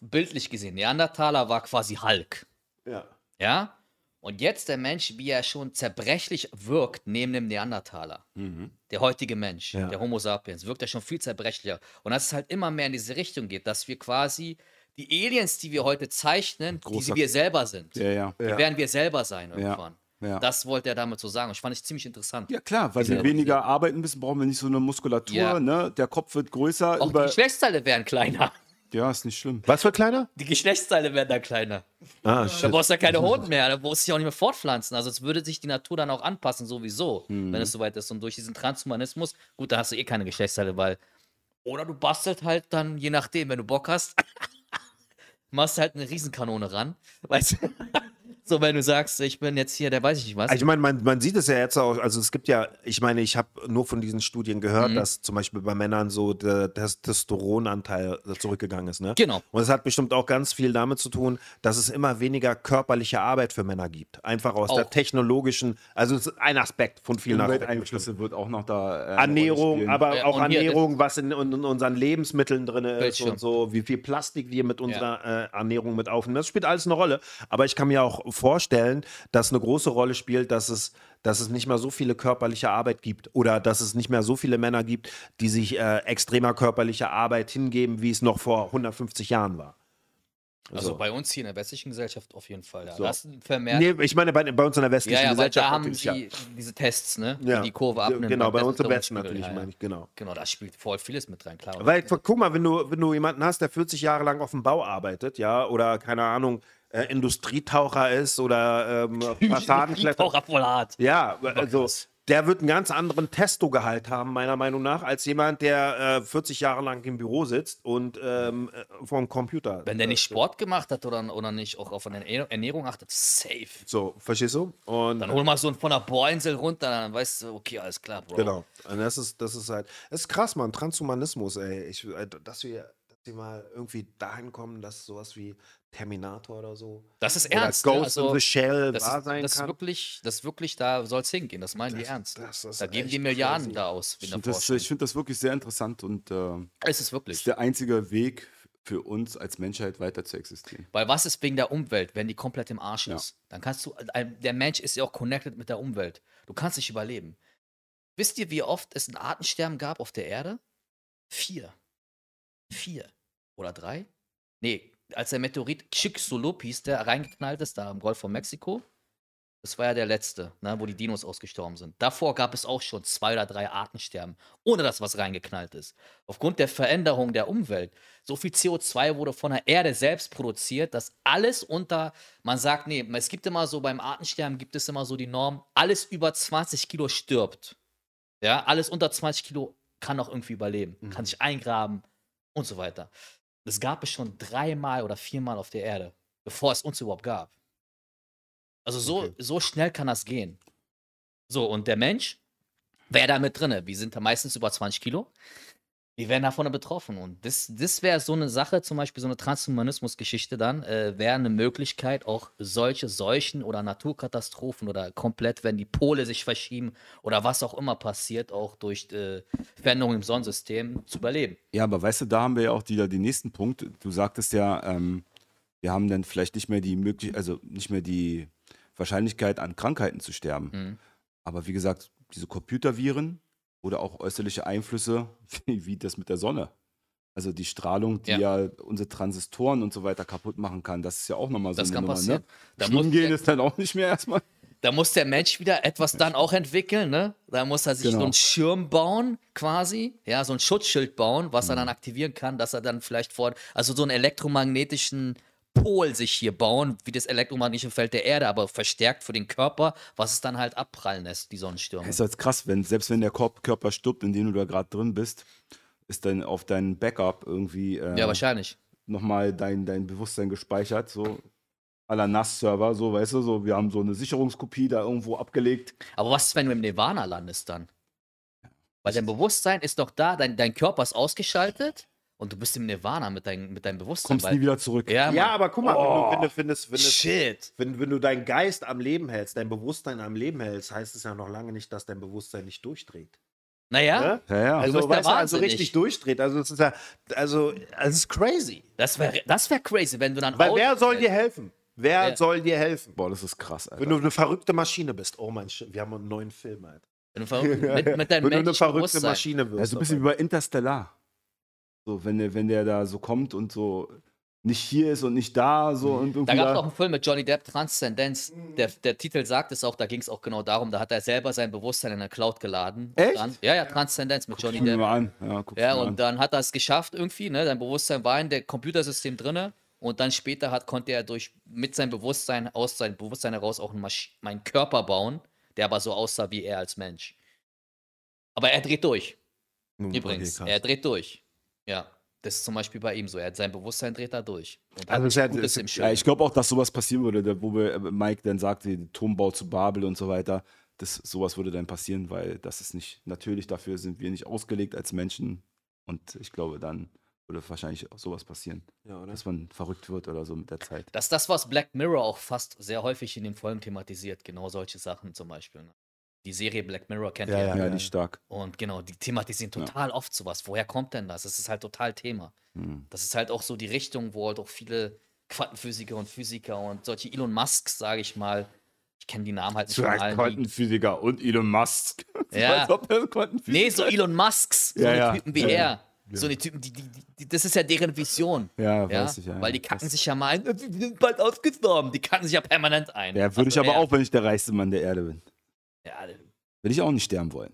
Bildlich gesehen, Neandertaler war quasi Hulk. Ja. Ja? Und jetzt der Mensch, wie er schon zerbrechlich wirkt neben dem Neandertaler. Mhm. Der heutige Mensch, Ja. der Homo sapiens, wirkt er schon viel zerbrechlicher. Und dass es halt immer mehr in diese Richtung geht, dass wir quasi die Aliens, die wir heute zeichnen, die Großer- wir selber sind, Ja, ja. die werden wir selber sein irgendwann. Ja. Das wollte er damit so sagen. Und ich fand ich ziemlich interessant. Ja, klar, weil wir weniger arbeiten müssen, brauchen wir nicht so eine Muskulatur, Ja. ne? Der Kopf wird größer. Auch die Geschlechtsteile werden kleiner. ja, ist nicht schlimm. Was für kleiner? Die Geschlechtsteile werden dann kleiner. Ah, Da shit. brauchst du ja keine Hoden mehr, da brauchst du dich auch nicht mehr fortpflanzen. Also es würde sich die Natur dann auch anpassen, sowieso, Mhm. wenn es soweit ist. Und durch diesen Transhumanismus, gut, da hast du eh keine Geschlechtsteile, weil. Oder du bastelst halt dann, je nachdem, wenn du Bock hast, machst halt eine Riesenkanone ran. Weißt du? [LAUGHS] So, wenn du sagst, ich bin jetzt hier, der weiß ich nicht was. Ich meine, man, man sieht es ja jetzt auch, also es gibt ja, ich meine, ich habe nur von diesen Studien Mhm. gehört, dass zum Beispiel bei Männern so der, der Testosteronanteil zurückgegangen ist. Ne? Genau. Und es hat bestimmt auch ganz viel damit zu tun, dass es immer weniger körperliche Arbeit für Männer gibt. Einfach aus der Auch. technologischen, also es ist ein Aspekt von vielen Aspekten. Umwelteinflüsse wird auch noch da. Äh, Ernährung, aber Ja, auch und hier Ernährung, was in, in unseren Lebensmitteln drin ist Bildschirm. und so, wie viel Plastik wir mit unserer äh, Ernährung mit aufnehmen. Das spielt alles eine Rolle. Aber ich kann mir auch vorstellen, dass eine große Rolle spielt, dass es, dass es nicht mehr so viele körperliche Arbeit gibt oder dass es nicht mehr so viele Männer gibt, die sich äh, extremer körperlicher Arbeit hingeben, wie es noch vor 150 Jahren war. Also so. bei uns hier in der westlichen Gesellschaft auf jeden Fall. Ja. So. Das ist vermehrt. Nee, ich meine, bei, bei uns in der westlichen ja, ja, weil Gesellschaft da haben sie ja. diese Tests, ne? Ja. Die Kurve abnimmt. Genau, bei uns im Westen natürlich, ja, meine ich, genau. Genau, da spielt voll vieles mit rein, klar. Weil, guck mal, wenn du, wenn du jemanden hast, der 40 Jahre lang auf dem Bau arbeitet, ja, oder keine Ahnung, äh, Industrietaucher ist oder ähm, [LAUGHS] Fassadenkletterer. voll hart. Ja, also. Der wird einen ganz anderen Testo-Gehalt haben, meiner Meinung nach, als jemand, der äh, 40 Jahre lang im Büro sitzt und ähm, äh, vor dem Computer. Wenn der nicht äh, Sport gemacht hat oder, oder nicht auch auf eine Ernähr- Ernährung achtet, safe. So, verstehst du? Und Dann hol mal so einen von der Bohrinsel runter, dann weißt du, okay, alles klar, Bro. Genau. Und das ist, das ist halt, das ist krass, Mann. Transhumanismus, ey. Ich, äh, dass wir, wir mal irgendwie dahin kommen, dass sowas wie Terminator oder so. Das ist Oder ernst. ne? Ghost Also, in the Shell das wahr ist, sein das ist kann. wirklich, das ist wirklich, da soll es hingehen. Das meinen die Das- ernst. das ist da geben die Milliarden crazy. da aus. Ich finde das, ich find das wirklich sehr interessant und äh, es ist ist wirklich. der einzige Weg für uns als Menschheit weiter zu existieren. Weil was ist wegen der Umwelt, wenn die komplett im Arsch Ja. ist? Dann kannst du, ein- der Mensch ist ja auch connected mit der Umwelt. Du kannst nicht überleben. Wisst ihr, wie oft es ein Artensterben gab auf der Erde? Vier. Vier. Oder drei? Nee, als der Meteorit Chicxulub hieß, der reingeknallt ist, da im Golf von Mexiko. Das war ja der letzte, ne, wo die Dinos ausgestorben sind. Davor gab es auch schon zwei oder drei Artensterben, ohne dass was reingeknallt ist. Aufgrund der Veränderung der Umwelt. So viel CO2 wurde von der Erde selbst produziert, dass alles unter, man sagt, nee, es gibt immer so, beim Artensterben gibt es immer so die Norm, alles über 20 Kilo stirbt. Ja, alles unter 20 Kilo kann noch irgendwie überleben, kann sich eingraben und so weiter. Das gab es schon dreimal oder viermal auf der Erde, bevor es uns überhaupt gab. Also so, Okay. so schnell kann das gehen. So, und der Mensch wäre da mit drin. Wir sind da meistens über 20 Kilo. Wir werden davon betroffen. Und das, das wäre so eine Sache, zum Beispiel so eine Transhumanismus-Geschichte dann, äh, wäre eine Möglichkeit, auch solche Seuchen oder Naturkatastrophen oder komplett, wenn die Pole sich verschieben oder was auch immer passiert, auch durch äh, Veränderungen im Sonnensystem zu überleben. Ja, aber weißt du, da haben wir ja auch wieder den nächsten Punkt. Du sagtest ja, ähm, wir haben dann vielleicht nicht mehr die Möglichkeit, also nicht mehr die Wahrscheinlichkeit, an Krankheiten zu sterben. Mhm. Aber wie gesagt, diese Computerviren oder auch äußerliche Einflüsse, [LAUGHS] wie, wie das mit der Sonne. Also die Strahlung, die ja. unsere Transistoren und so weiter kaputt machen kann, das ist ja auch nochmal so Das eine kann Nummer. passieren. Ne? Da Schwimmen muss gehen ist dann auch nicht mehr erstmal. Da muss der Mensch wieder etwas dann auch entwickeln, ne? Da muss er sich Genau. so einen Schirm bauen, quasi, ja, so ein Schutzschild bauen, was er Mhm. dann aktivieren kann, dass er dann vielleicht vor, also so einen elektromagnetischen Pol sich hier bauen, wie das elektromagnetische Feld der Erde, aber verstärkt für den Körper, was es dann halt abprallen lässt, die Sonnenstürme. Ist jetzt krass, wenn, selbst wenn der Körper stirbt, in dem du da gerade drin bist, ist dann auf dein Backup irgendwie äh, Ja, wahrscheinlich. nochmal dein, dein Bewusstsein gespeichert, so à la NAS-Server, so, weißt du, so, wir haben so eine Sicherungskopie da irgendwo abgelegt. Aber was ist, wenn du im Nirvana landest dann? Weil dein Bewusstsein ist doch da, dein, dein Körper ist ausgeschaltet und du bist im Nirvana mit, dein, mit deinem Bewusstsein. Kommst weil- nie wieder zurück. Ja, Ja, aber guck mal, Oh. wenn, du, wenn, du findest, wenn, du, Shit. wenn, wenn du deinen Geist am Leben hältst, dein Bewusstsein am Leben hältst, heißt es ja noch lange nicht, dass dein Bewusstsein nicht durchdreht. Naja, Ne? Ja, ja. Also- Also, der weißt du, also richtig durchdreht. Also, es ist ja, also, es ist crazy. das wäre das wär crazy, wenn du dann Weil wer soll dir helfen? Wer Ja. soll dir helfen? Boah, das ist krass, Alter. Wenn du eine verrückte Maschine bist. Oh mein Sch wir haben einen neuen Film, Alter. Wenn du verrückt- mit, mit [LAUGHS] Wenn du eine verrückte. Maschine wirst. Ja, so ein bisschen wie bei Interstellar. So, wenn der, wenn der da so kommt und so nicht hier ist und nicht da, so und irgendwie. Da gab es auch einen Film mit Johnny Depp, Transzendenz. Der, der Titel sagt es auch, da ging es auch genau darum, da hat er selber sein Bewusstsein in der Cloud geladen. Und Echt? Dann, ja, ja, Transzendenz mit Johnny Guck mir Depp. mal an. Ja, guck's Ja, und an. dann hat er es geschafft irgendwie, ne? Sein Bewusstsein war in der Computersystem drinne und dann später hat, konnte er durch mit seinem Bewusstsein aus seinem Bewusstsein heraus auch einen, Masch einen Körper bauen, der aber so aussah wie er als Mensch. Aber er dreht durch. Übrigens, er dreht durch. Ja, das ist zum Beispiel bei ihm so. Er hat sein Bewusstsein dreht da durch. Und Also hat es im Ja, ich glaube auch, dass sowas passieren würde, wo wir, äh, Mike dann sagte, der Turmbau zu Babel und so weiter. Das, sowas würde dann passieren, weil das ist nicht natürlich, dafür sind wir nicht ausgelegt als Menschen. Und ich glaube, dann würde wahrscheinlich auch sowas passieren, Ja, oder? dass man verrückt wird oder so mit der Zeit. Das ist das, was Black Mirror auch fast sehr häufig in den Folgen thematisiert. Genau solche Sachen zum Beispiel. ne? Die Serie Black Mirror kennt Ja, ihr. Ja, ja. die stark. Und genau, die thematisieren total oft sowas. Woher kommt denn das? Das ist halt total Thema. Hm. Das ist halt auch so die Richtung, wo halt auch viele Quantenphysiker und Physiker und solche Elon Musks, sage ich mal, ich kenne die Namen halt nicht von allen. Die, Quantenphysiker und Elon Musk. [LAUGHS] Ja. Nee, so Elon Musks, so Ja, eine ja. Typen wie Ja, er. So eine Typen, die, die, die, das ist ja deren Vision. Ja, Ja, weiß ich, ja. weil die ja. kacken sich ja mal ein, wir sind bald ausgestorben. Die kacken sich ja permanent ein. Ja, würde ich Also aber er- auch, wenn ich der reichste Mann der Erde bin. Ja, Würde ich auch nicht sterben wollen.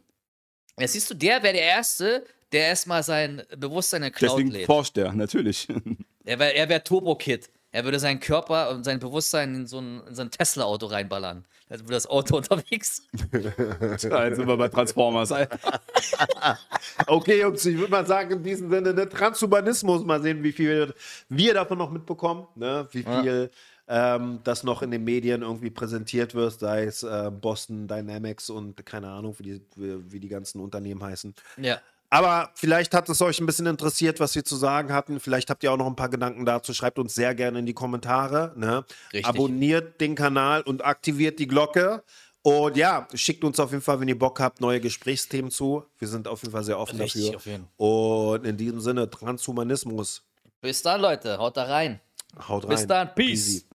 Ja, siehst du, der wäre der Erste, der erstmal sein Bewusstsein in der Cloud Deswegen lädt. forscht er, natürlich. [LAUGHS] Er wäre er wär Turbo-Kid. Er würde seinen Körper und sein Bewusstsein in so ein, in so ein Tesla-Auto reinballern. Also würde das Auto [LAUGHS] unterwegs. Jetzt sind wir bei Transformers. [LAUGHS] Okay, Jungs, ich würde mal sagen, in diesem Sinne, ne, Transhumanismus, mal sehen, wie viel wir davon noch mitbekommen, ne? wie viel ähm, das noch in den Medien irgendwie präsentiert wird, sei es äh, Boston Dynamics und keine Ahnung, wie die, wie, wie die ganzen Unternehmen heißen. Ja. Aber vielleicht hat es euch ein bisschen interessiert, was wir zu sagen hatten. Vielleicht habt ihr auch noch ein paar Gedanken dazu. Schreibt uns sehr gerne in die Kommentare. Ne? Abonniert den Kanal und aktiviert die Glocke. Und ja, schickt uns auf jeden Fall, wenn ihr Bock habt, neue Gesprächsthemen zu. Wir sind auf jeden Fall sehr offen Richtig, dafür. auf jeden. Und in diesem Sinne, Transhumanismus. Bis dann, Leute. Haut da rein. Haut rein. Bis dann. Peace. Easy.